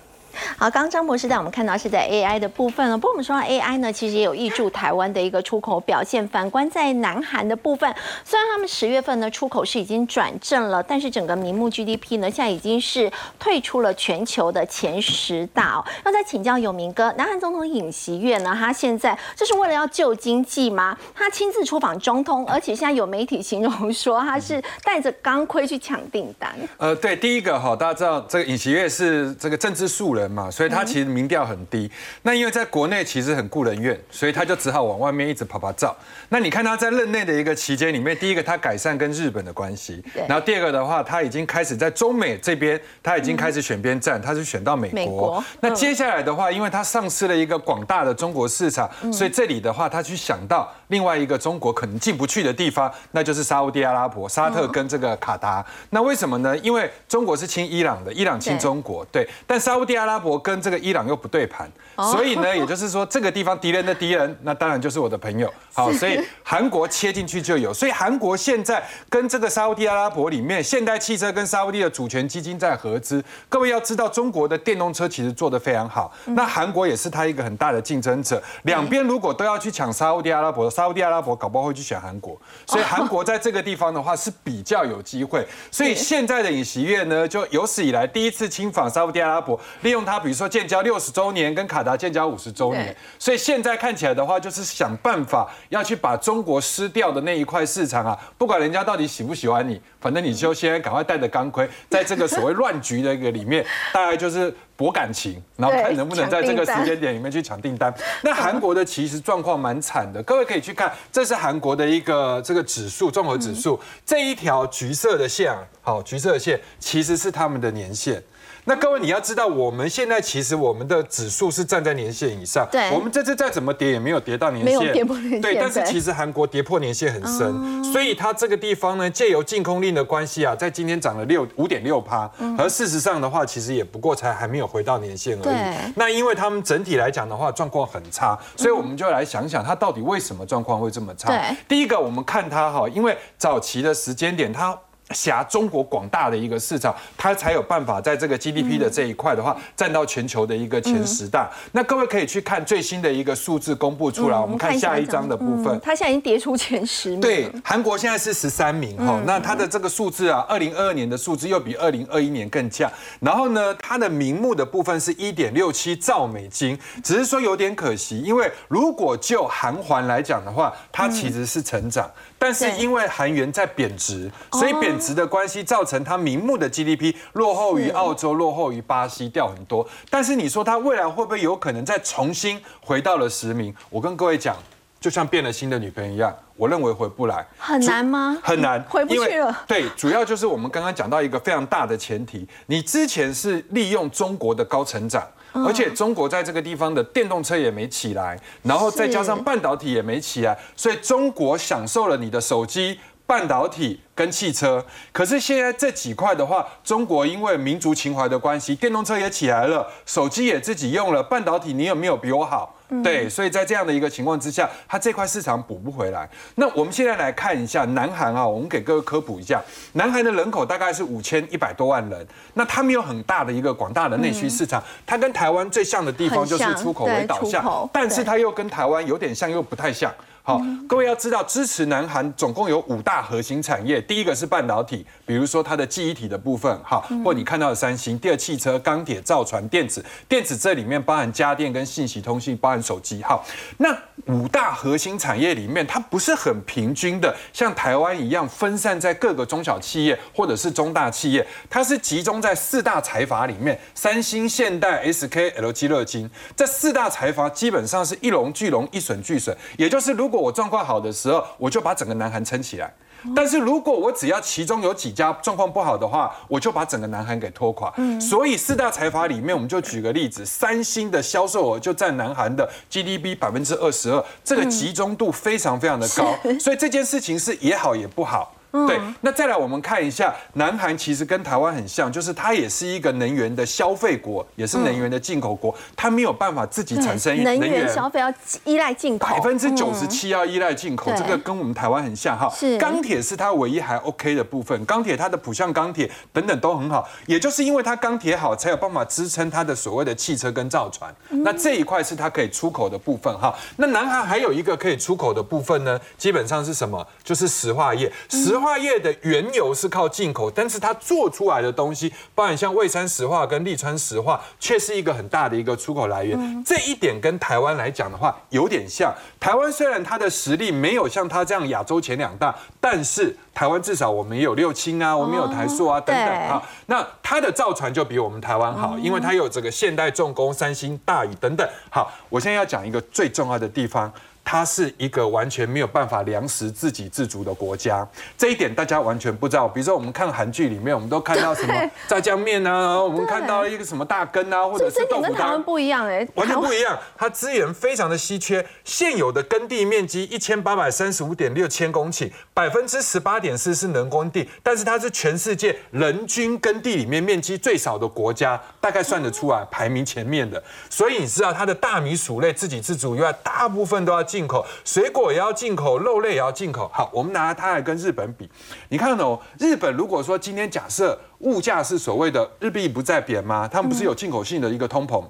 好，刚刚张博士带我们看到是在 AI 的部分了。不过我们说到 AI 呢，其实也有益助台湾的一个出口表现。反观在南韩的部分，虽然他们十月份呢出口是已经转正了，但是整个名目 GDP 呢现在已经是退出了全球的前十大哦。那再请教有明哥，南韩总统尹锡悦呢，他现在这是为了要救经济吗？他亲自出访中通，而且现在有媒体形容说他是带着钢盔去抢订单。呃，对，第一个哈，大家知道这个尹锡悦是这个政治素人。人嘛，所以他其实民调很低。那因为在国内其实很顾人怨，所以他就只好往外面一直跑跑照。那你看他在任内的一个期间里面，第一个他改善跟日本的关系，然后第二个的话，他已经开始在中美这边，他已经开始选边站，他是选到美国。那接下来的话，因为他丧失了一个广大的中国市场，所以这里的话，他去想到另外一个中国可能进不去的地方，那就是沙地阿拉伯、沙特跟这个卡达。那为什么呢？因为中国是亲伊朗的，伊朗亲中国，对，但沙地阿拉阿拉伯跟这个伊朗又不对盘，所以呢，也就是说这个地方敌人的敌人，那当然就是我的朋友。[LAUGHS] 好，所以韩国切进去就有，所以韩国现在跟这个沙地阿拉伯里面，现代汽车跟沙地的主权基金在合资。各位要知道，中国的电动车其实做得非常好，那韩国也是它一个很大的竞争者。两边如果都要去抢沙地阿拉伯，沙地阿拉伯搞不好会去选韩国，所以韩国在这个地方的话是比较有机会。所以现在的尹锡悦呢，就有史以来第一次亲访沙地阿拉伯，利用。他比如说建交六十周年跟卡达建交五十周年，所以现在看起来的话，就是想办法要去把中国失掉的那一块市场啊，不管人家到底喜不喜欢你，反正你就先赶快带着钢盔，[LAUGHS] 在这个所谓乱局的一个里面，大概就是博感情，然后看能不能在这个时间点里面去抢订单。那韩国的其实状况蛮惨的，各位可以去看，这是韩国的一个这个指数综合指数，这一条橘色的线，好，橘色的线其实是他们的年限。那各位你要知道，我们现在其实我们的指数是站在年线以上，对，我们这次再怎么跌也没有跌到年线，没有跌破年线，对。但是其实韩国跌破年线很深，所以它这个地方呢，借由禁空令的关系啊，在今天涨了六五点六趴，而事实上的话，其实也不过才还没有回到年线而已。那因为他们整体来讲的话，状况很差，所以我们就来想想，它到底为什么状况会这么差？对。第一个，我们看它哈，因为早期的时间点它。辖中国广大的一个市场，它才有办法在这个 GDP 的这一块的话，占到全球的一个前十大。那各位可以去看最新的一个数字公布出来，我们看下一章的部分。它现在已经跌出前十名。对，韩国现在是十三名哈，那它的这个数字啊，二零二二年的数字又比二零二一年更降。然后呢，它的名目的部分是一点六七兆美金，只是说有点可惜，因为如果就韩环来讲的话，它其实是成长。但是因为韩元在贬值，所以贬值的关系造成它名目的 GDP 落后于澳洲、落后于巴西，掉很多。但是你说它未来会不会有可能再重新回到了十名？我跟各位讲，就像变了新的女朋友一样，我认为回不来。很难吗？很难，回不去了。对，主要就是我们刚刚讲到一个非常大的前提，你之前是利用中国的高成长。而且中国在这个地方的电动车也没起来，然后再加上半导体也没起来，所以中国享受了你的手机、半导体跟汽车。可是现在这几块的话，中国因为民族情怀的关系，电动车也起来了，手机也自己用了，半导体你有没有比我好？对，所以在这样的一个情况之下，它这块市场补不回来。那我们现在来看一下南韩啊，我们给各位科普一下，南韩的人口大概是五千一百多万人，那他们有很大的一个广大的内需市场，它跟台湾最像的地方就是出口为导向，但是它又跟台湾有点像又不太像。好，各位要知道，支持南韩总共有五大核心产业。第一个是半导体，比如说它的记忆体的部分，哈，或你看到的三星。第二，汽车、钢铁、造船、电子，电子这里面包含家电跟信息通信，包含手机。哈，那五大核心产业里面，它不是很平均的，像台湾一样分散在各个中小企业或者是中大企业，它是集中在四大财阀里面，三星、现代、SK、LG、乐金这四大财阀基本上是一龙俱龙，一损俱损，也就是如如果我状况好的时候，我就把整个南韩撑起来；但是如果我只要其中有几家状况不好的话，我就把整个南韩给拖垮。所以四大财阀里面，我们就举个例子，三星的销售额就占南韩的 GDP 百分之二十二，这个集中度非常非常的高。所以这件事情是也好也不好。对，那再来我们看一下，南韩其实跟台湾很像，就是它也是一个能源的消费国，也是能源的进口国，它没有办法自己产生能源消费要依赖进口，百分之九十七要依赖进口，这个跟我们台湾很像哈。是钢铁是它唯一还 OK 的部分，钢铁它的浦项钢铁等等都很好，也就是因为它钢铁好，才有办法支撑它的所谓的汽车跟造船。那这一块是它可以出口的部分哈。那南韩还有一个可以出口的部分呢，基本上是什么？就是石化业，石。化业的原油是靠进口，但是它做出来的东西，包含像蔚山石化跟利川石化，却是一个很大的一个出口来源。这一点跟台湾来讲的话，有点像。台湾虽然它的实力没有像它这样亚洲前两大，但是台湾至少我们也有六轻啊，我们有台塑啊等等啊。那它的造船就比我们台湾好，因为它有这个现代重工、三星、大宇等等。好，我现在要讲一个最重要的地方。它是一个完全没有办法粮食自给自足的国家，这一点大家完全不知道。比如说，我们看韩剧里面，我们都看到什么炸酱面啊，我们看到一个什么大根啊，或者是豆腐汤，不一样哎，完全不一样。它资源非常的稀缺，现有的耕地面积一千八百三十五点六千公顷，百分之十八点四是人工地，但是它是全世界人均耕地里面面积最少的国家，大概算得出来排名前面的。所以你知道它的大米薯类自给自足以外，大部分都要。进进口水果也要进口，肉类也要进口。好，我们拿它来跟日本比，你看哦，日本如果说今天假设物价是所谓的日币不再贬吗？他们不是有进口性的一个通膨？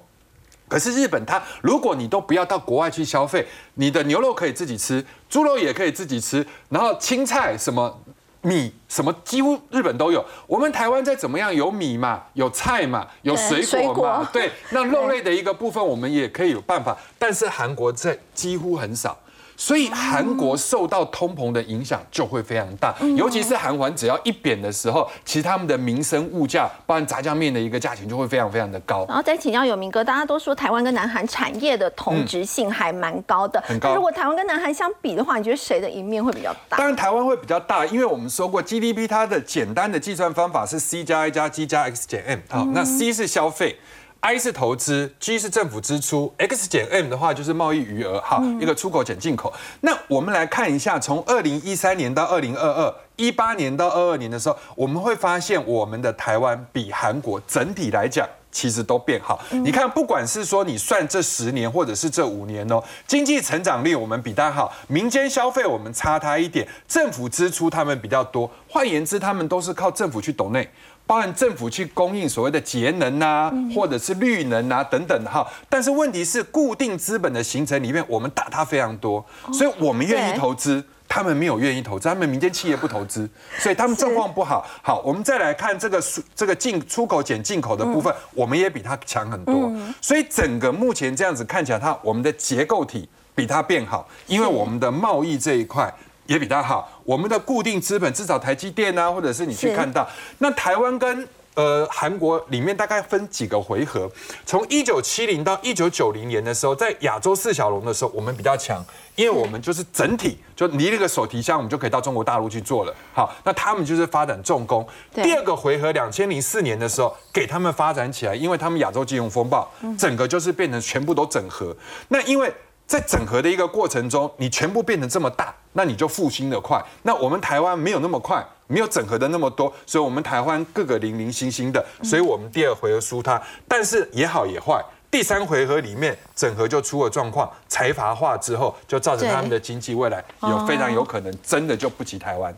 可是日本它，如果你都不要到国外去消费，你的牛肉可以自己吃，猪肉也可以自己吃，然后青菜什么。米什么几乎日本都有，我们台湾再怎么样有米嘛，有菜嘛，有水果嘛，对，那肉类的一个部分 [LAUGHS] 我们也可以有办法，但是韩国在几乎很少。所以韩国受到通膨的影响就会非常大，尤其是韩环只要一贬的时候，其实他们的民生物价，包含炸酱面的一个价钱就会非常非常的高。然后再请教有明哥，大家都说台湾跟南韩产业的同质性还蛮高的，很高。如果台湾跟南韩相比的话，你觉得谁的赢面会比较大？当然台湾会比较大，因为我们说过 GDP 它的简单的计算方法是 C 加 I 加 G 加 X 减 M，好，那 C 是消费。I 是投资，G 是政府支出，X 减 M 的话就是贸易余额，哈，一个出口减进口。那我们来看一下，从二零一三年到二零二二，一八年到二二年的时候，我们会发现我们的台湾比韩国整体来讲其实都变好。你看，不管是说你算这十年，或者是这五年哦，经济成长率我们比它好，民间消费我们差它一点，政府支出他们比较多。换言之，他们都是靠政府去抖内。包含政府去供应所谓的节能啊，或者是绿能啊等等哈，但是问题是固定资本的形成里面，我们打它非常多，所以我们愿意投资，他们没有愿意投资，他们民间企业不投资，[LAUGHS] 所以他们状况不好。好，我们再来看这个这个进出口减进口的部分，我们也比它强很多，所以整个目前这样子看起来，它我们的结构体比它变好，因为我们的贸易这一块。也比它好，我们的固定资本至少台积电啊，或者是你去看到，那台湾跟呃韩国里面大概分几个回合，从一九七零到一九九零年的时候，在亚洲四小龙的时候，我们比较强，因为我们就是整体就离那个手提箱，我们就可以到中国大陆去做了。好，那他们就是发展重工。第二个回合，两千零四年的时候，给他们发展起来，因为他们亚洲金融风暴，整个就是变成全部都整合。那因为在整合的一个过程中，你全部变成这么大，那你就复兴的快。那我们台湾没有那么快，没有整合的那么多，所以我们台湾各个零零星星的，所以我们第二回合输他。但是也好也坏，第三回合里面整合就出了状况，财阀化之后，就造成他们的经济未来有非常有可能真的就不及台湾。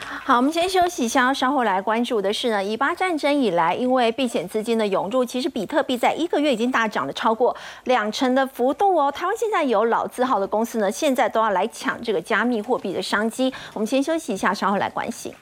好，我们先休息一下，稍后来关注的是呢，以巴战争以来，因为避险资金的涌入，其实比特币在一个月已经大涨了超过两成的幅度哦。台湾现在有老字号的公司呢，现在都要来抢这个加密货币的商机。我们先休息一下，稍后来关心。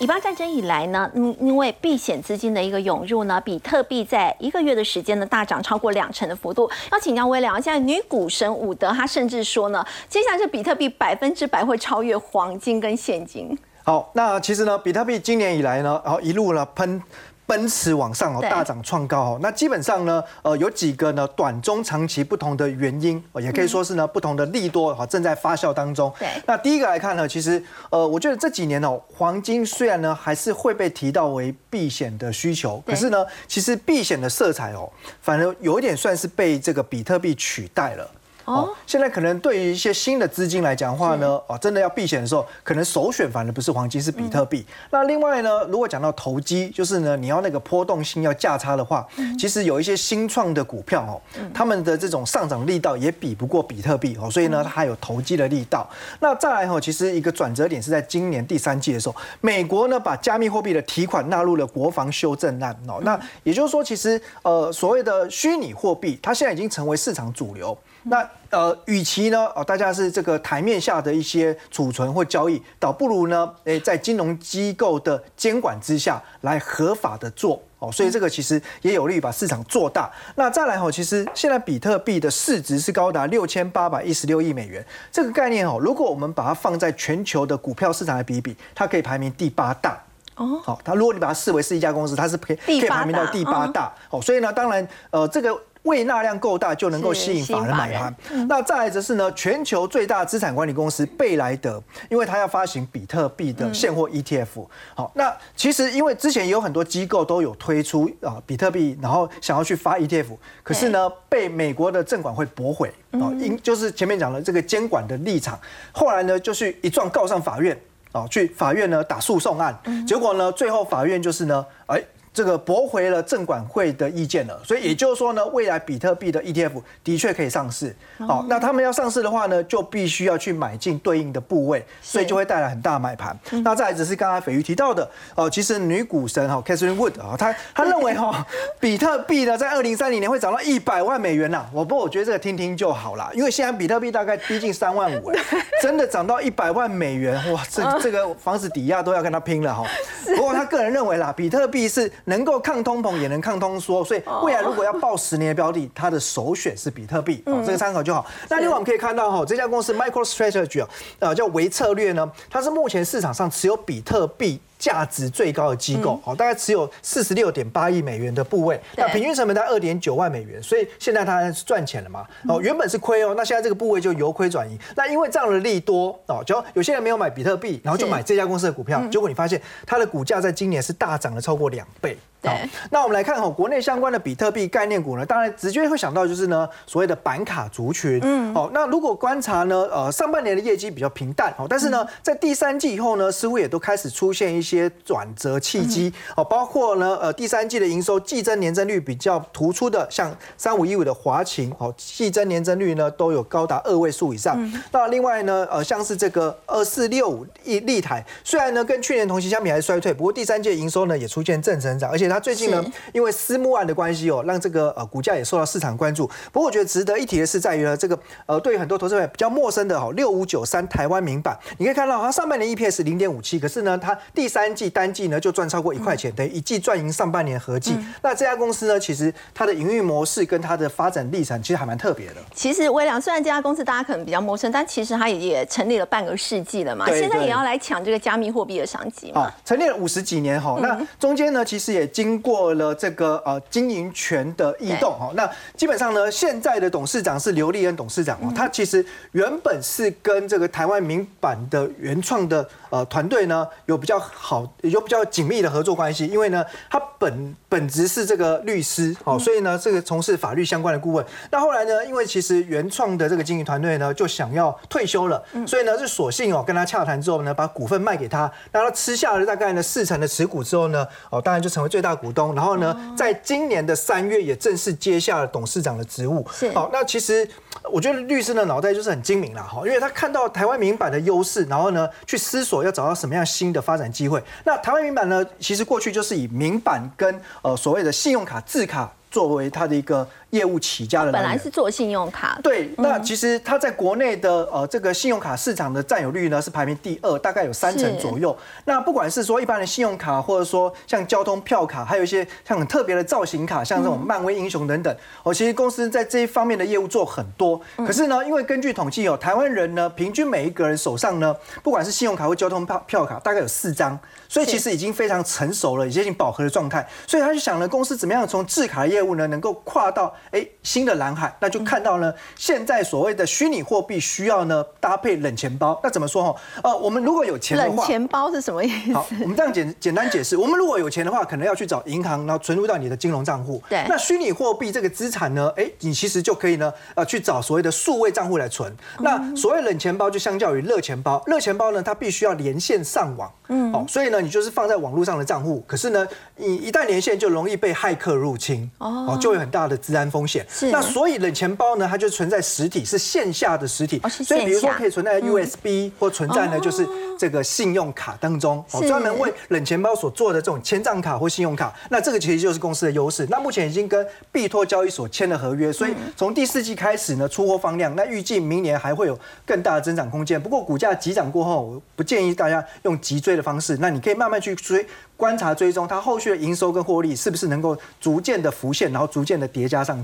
以巴战争以来呢，嗯，因为避险资金的一个涌入呢，比特币在一个月的时间呢大涨超过两成的幅度。要请教微良，现在女股神伍德她甚至说呢，接下来这比特币百分之百会超越黄金跟现金。好，那其实呢，比特币今年以来呢，然后一路呢喷。奔驰往上哦，大涨创高哦。那基本上呢，呃，有几个呢短中长期不同的原因，也可以说是呢不同的利多哈正在发酵当中。对。那第一个来看呢，其实呃，我觉得这几年哦，黄金虽然呢还是会被提到为避险的需求，可是呢，其实避险的色彩哦，反而有一点算是被这个比特币取代了。哦，现在可能对于一些新的资金来讲话呢，哦，真的要避险的时候，可能首选反而不是黄金，是比特币。那另外呢，如果讲到投机，就是呢，你要那个波动性要价差的话，其实有一些新创的股票哦，他们的这种上涨力道也比不过比特币哦，所以呢，它还有投机的力道。那再来哈，其实一个转折点是在今年第三季的时候，美国呢把加密货币的提款纳入了国防修正案哦，那也就是说，其实呃所谓的虚拟货币，它现在已经成为市场主流。那呃，与其呢，哦，大家是这个台面下的一些储存或交易，倒不如呢，诶，在金融机构的监管之下来合法的做哦，所以这个其实也有利于把市场做大。那再来哈，其实现在比特币的市值是高达六千八百一十六亿美元，这个概念哦，如果我们把它放在全球的股票市场来比比，它可以排名第八大哦。好，它如果你把它视为是一家公司，它是可以可以排名到第八大哦。所以呢，当然呃，这个。胃纳量够大就能够吸引法人买盘。那再来则是呢，全球最大资产管理公司贝莱德，因为它要发行比特币的现货 ETF。好，那其实因为之前也有很多机构都有推出啊比特币，然后想要去发 ETF，可是呢被美国的证管会驳回啊，因就是前面讲了这个监管的立场。后来呢就是一状告上法院啊，去法院呢打诉讼案，结果呢最后法院就是呢，哎。这个驳回了证管会的意见了，所以也就是说呢，未来比特币的 ETF 的确可以上市。好，那他们要上市的话呢，就必须要去买进对应的部位，所以就会带来很大买盘。那再来只是刚才斐瑜提到的哦，其实女股神哈 Catherine Wood 啊，她她认为哈，[LAUGHS] 比特币呢在二零三零年会涨到一百万美元呐。我不，我觉得这个听听就好了，因为现在比特币大概逼近三万五，[LAUGHS] 真的涨到一百万美元，哇，这这个房子抵押都要跟他拼了哈。[LAUGHS] 不过他个人认为啦，比特币是。能够抗通膨，也能抗通缩，所以未来如果要报十年的标的，它的首选是比特币，这个参考就好。那另外我们可以看到哈，这家公司 MicroStrategy 啊，呃，叫维策略呢，它是目前市场上持有比特币。价值最高的机构，哦，大概持有四十六点八亿美元的部位，那平均成本在二点九万美元，所以现在它是赚钱了嘛？哦，原本是亏哦，那现在这个部位就由亏转盈。那因为这样的利多哦，就有些人没有买比特币，然后就买这家公司的股票，结果你发现它的股价在今年是大涨了超过两倍。对，那我们来看哈，国内相关的比特币概念股呢，当然直接会想到就是呢所谓的板卡族群。嗯，哦，那如果观察呢，呃，上半年的业绩比较平淡，哦，但是呢，在第三季以后呢，似乎也都开始出现一些转折契机。哦，包括呢，呃，第三季的营收季增年增率比较突出的，像三五一五的华勤，哦，季增年增率呢都有高达二位数以上。那另外呢，呃，像是这个二四六五立立台，虽然呢跟去年同期相比还是衰退，不过第三季营收呢也出现正成长，而且它最近呢，因为私募案的关系哦，让这个呃股价也受到市场关注。不过我觉得值得一提的是，在于呢这个呃对于很多投资者比较陌生的哈六五九三台湾名版，你可以看到它上半年 EPS 零点五七，可是呢它第三季单季呢就赚超过一块钱，等于一季赚赢上半年合计。那这家公司呢，其实它的营运模式跟它的发展历程其实还蛮特别的。其实微良虽然这家公司大家可能比较陌生，但其实它也也成立了半个世纪了嘛，现在也要来抢这个加密货币的商机嘛。成立了五十几年哈，那中间呢其实也经过了这个呃经营权的异动哦。那基本上呢，现在的董事长是刘立恩董事长哦，他其实原本是跟这个台湾民版的原创的呃团队呢有比较好有比较紧密的合作关系，因为呢他本本职是这个律师哦，所以呢这个从事法律相关的顾问。那后来呢，因为其实原创的这个经营团队呢就想要退休了，所以呢是索性哦跟他洽谈之后呢，把股份卖给他，那他吃下了大概呢四成的持股之后呢，哦当然就成为最大股东，然后呢在今年的三月也正式接下了董事长的职务。是好，那其实我觉得律师的脑袋就是很精明啦，哈，因为他看到台湾民版的优势，然后呢去思索要找到什么样新的发展机会。那台湾民版呢，其实过去就是以民版跟呃所谓的信用卡字卡作为它的一个。业务起家的，本来是做信用卡。对，那其实它在国内的呃这个信用卡市场的占有率呢是排名第二，大概有三成左右。那不管是说一般的信用卡，或者说像交通票卡，还有一些像很特别的造型卡，像这种漫威英雄等等，哦，其实公司在这一方面的业务做很多。可是呢，因为根据统计哦，台湾人呢平均每一个人手上呢，不管是信用卡或交通票票卡，大概有四张，所以其实已经非常成熟了，已经饱和的状态。所以他就想呢，公司怎么样从制卡业务呢，能够跨到哎新的蓝海，那就看到呢，现在所谓的虚拟货币需要呢搭配冷钱包。那怎么说哈？呃，我们如果有钱的话，冷钱包是什么意思？好，我们这样简简单解释。我们如果有钱的话，可能要去找银行，然后存入到你的金融账户。对。那虚拟货币这个资产呢？哎，你其实就可以呢，呃，去找所谓的数位账户来存。那所谓冷钱包就相较于热钱包，热钱包呢，它必须要连线上网。嗯。哦，所以呢，你就是放在网络上的账户，可是呢，你一旦连线就容易被骇客入侵。哦。就有很大的治安风险。是。那所以冷钱包呢，它就存在实体，是线下的实体。所以比如说可以存在 USB 或存在呢，就是这个信用卡当中。哦。专门为冷钱包所做的这种千账卡或信用卡，那这个其实就是公司的优势。那目前已经跟币托交易所签了合约，所以从第四季开始呢，出货放量。那预计明年还会有更大的增长空间。不过股价急涨过后，我不建议大家用急追的方式。那你可以慢慢去追，观察追踪它后续的营收跟获利是不是能够逐渐的浮现，然后逐渐的叠加上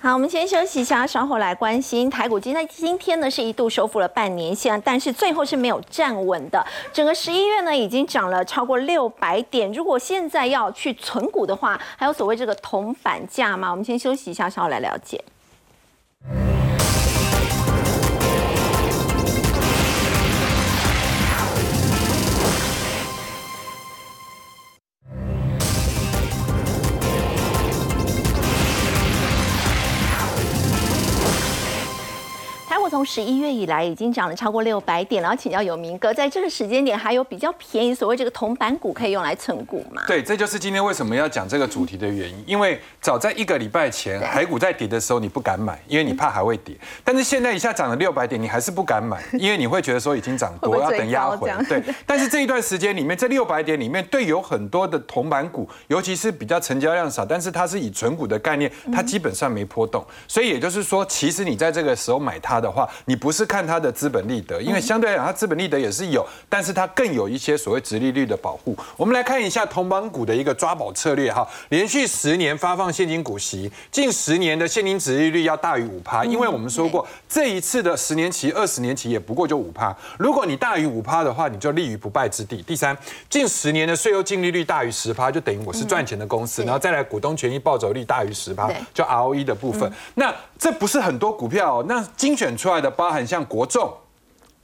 好，我们先休息一下，稍后来关心台股。今天今天呢是一度收复了半年线，但是最后是没有站稳的。整个十一月呢已经涨了超过六百点。如果现在要去存股的话，还有所谓这个铜板价吗？我们先休息一下，稍后来了解。从十一月以来，已经涨了超过六百点，然后请教有明哥，在这个时间点还有比较便宜，所谓这个铜板股可以用来存股吗？对，这就是今天为什么要讲这个主题的原因。因为早在一个礼拜前，海股在跌的时候，你不敢买，因为你怕还会跌。但是现在一下涨了六百点，你还是不敢买，因为你会觉得说已经涨多，要等压回。对。但是这一段时间里面，这六百点里面，对有很多的铜板股，尤其是比较成交量少，但是它是以存股的概念，它基本上没波动。所以也就是说，其实你在这个时候买它的话，你不是看它的资本利得，因为相对来讲，它资本利得也是有，但是它更有一些所谓直利率的保护。我们来看一下同邦股的一个抓宝策略哈，连续十年发放现金股息，近十年的现金值利率要大于五趴，因为我们说过这一次的十年期、二十年期也不过就五趴。如果你大于五趴的话，你就立于不败之地。第三，近十年的税后净利率大于十趴，就等于我是赚钱的公司，然后再来股东权益报酬率大于十趴，就 ROE 的部分。那这不是很多股票，那精选出外的包含像国众、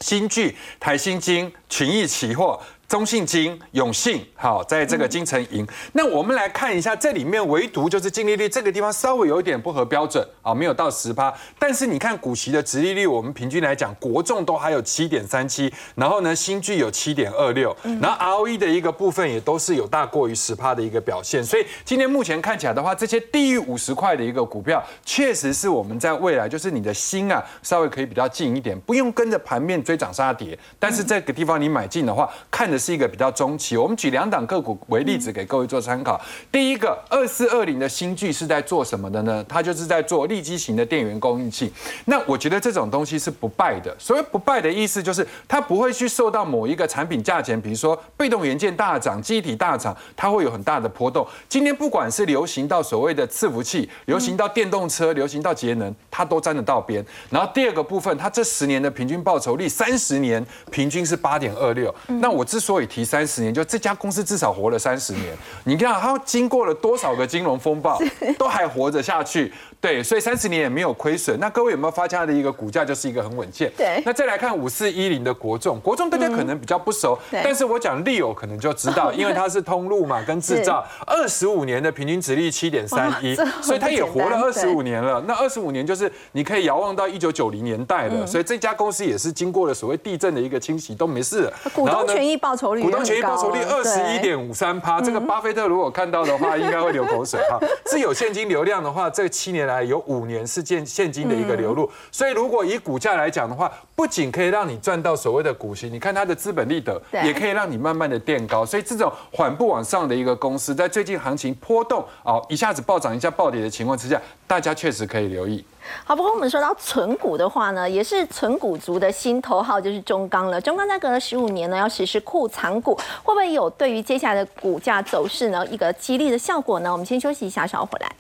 新巨、台新金、群益期货。中信金、永信，好，在这个金城银。那我们来看一下，这里面唯独就是净利率这个地方稍微有一点不合标准啊，没有到十趴。但是你看股息的殖利率，我们平均来讲，国重都还有七点三七，然后呢，新巨有七点二六，然后 ROE 的一个部分也都是有大过于十趴的一个表现。所以今天目前看起来的话，这些低于五十块的一个股票，确实是我们在未来就是你的心啊，稍微可以比较近一点，不用跟着盘面追涨杀跌。但是这个地方你买进的话，看是一个比较中期。我们举两档个股为例子给各位做参考。第一个二四二零的新剧是在做什么的呢？它就是在做立基型的电源供应器。那我觉得这种东西是不败的。所谓不败的意思就是它不会去受到某一个产品价钱，比如说被动元件大涨、机体大涨，它会有很大的波动。今天不管是流行到所谓的伺服器，流行到电动车，流行到节能，它都沾得到边。然后第二个部分，它这十年的平均报酬率，三十年平均是八点二六。那我之所以提三十年，就这家公司至少活了三十年。你看它经过了多少个金融风暴，都还活着下去。对，所以三十年也没有亏损。那各位有没有发现它的一个股价就是一个很稳健？对。那再来看五四一零的国重，国重大家可能比较不熟，但是我讲利友可能就知道，[LAUGHS] 因为它是通路嘛，跟制造，二十五年的平均值率七点三一，所以它也活了二十五年了。那二十五年就是你可以遥望到一九九零年代了，所以这家公司也是经过了所谓地震的一个清洗都没事。股东权益报酬率，股东权益报酬率二十一点五三趴，这个巴菲特如果看到的话，应该会流口水哈。[LAUGHS] 是有现金流量的话，这七年来有五年。是现现金的一个流入，所以如果以股价来讲的话，不仅可以让你赚到所谓的股息，你看它的资本利得，也可以让你慢慢的垫高。所以这种缓步往上的一个公司，在最近行情波动哦，一下子暴涨一下暴跌的情况之下，大家确实可以留意。好，不过我们说到存股的话呢，也是存股族的心头号就是中钢了。中钢在隔了十五年呢，要实施库藏股，会不会有对于接下来的股价走势呢一个激励的效果呢？我们先休息一下，稍后回来。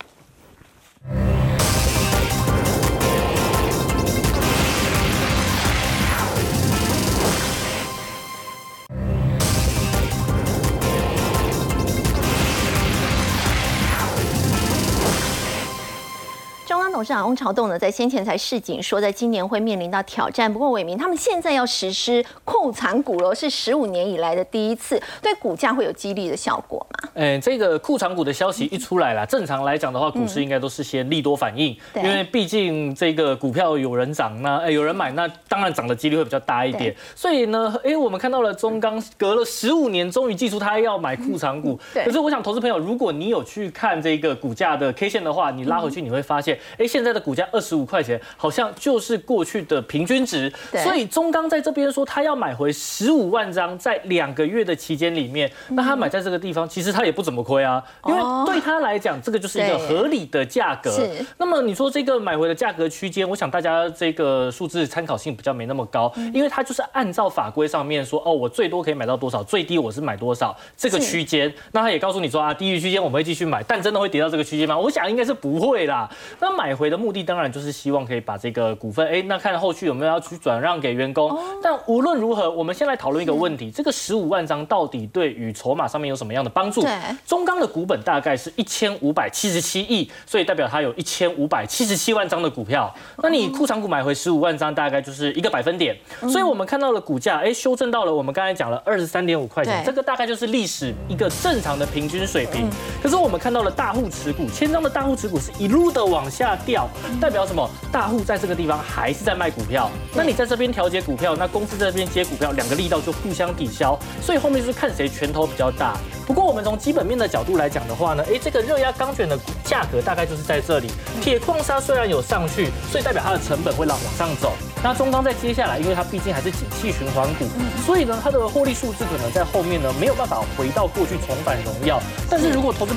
董事长翁朝栋呢，在先前才示警说，在今年会面临到挑战。不过伟明他们现在要实施库藏股了，是十五年以来的第一次，对股价会有激励的效果吗？哎，这个库藏股的消息一出来了，正常来讲的话，股市应该都是先利多反应，因为毕竟这个股票有人涨，那哎有人买，那当然涨的几率会比较大一点。所以呢，哎，我们看到了中钢隔了十五年，终于记出他要买库藏股。可是我想，投资朋友，如果你有去看这个股价的 K 线的话，你拉回去你会发现，哎。现在的股价二十五块钱，好像就是过去的平均值。所以中钢在这边说他要买回十五万张，在两个月的期间里面，那他买在这个地方，其实他也不怎么亏啊，因为对他来讲，这个就是一个合理的价格。那么你说这个买回的价格区间，我想大家这个数字参考性比较没那么高，因为它就是按照法规上面说，哦，我最多可以买到多少，最低我是买多少这个区间。那他也告诉你说啊，低于区间我们会继续买，但真的会跌到这个区间吗？我想应该是不会啦。那买。回的目的当然就是希望可以把这个股份，哎，那看后续有没有要去转让给员工。但无论如何，我们先来讨论一个问题：这个十五万张到底对于筹码上面有什么样的帮助？中钢的股本大概是一千五百七十七亿，所以代表它有一千五百七十七万张的股票。那你库藏股买回十五万张，大概就是一个百分点。所以我们看到了股价，哎，修正到了我们刚才讲了二十三点五块钱，这个大概就是历史一个正常的平均水平。可是我们看到了大户持股，千张的大户持股是一路的往下。掉代表什么？大户在这个地方还是在卖股票，那你在这边调节股票，那公司这边接股票，两个力道就互相抵消，所以后面就是看谁拳头比较大。不过我们从基本面的角度来讲的话呢，哎，这个热压钢卷的价格大概就是在这里。铁矿砂虽然有上去，所以代表它的成本会往往上走。那中钢在接下来，因为它毕竟还是景气循环股，所以呢，它的获利数字可能在后面呢没有办法回到过去重返荣耀。但是如果投资朋友，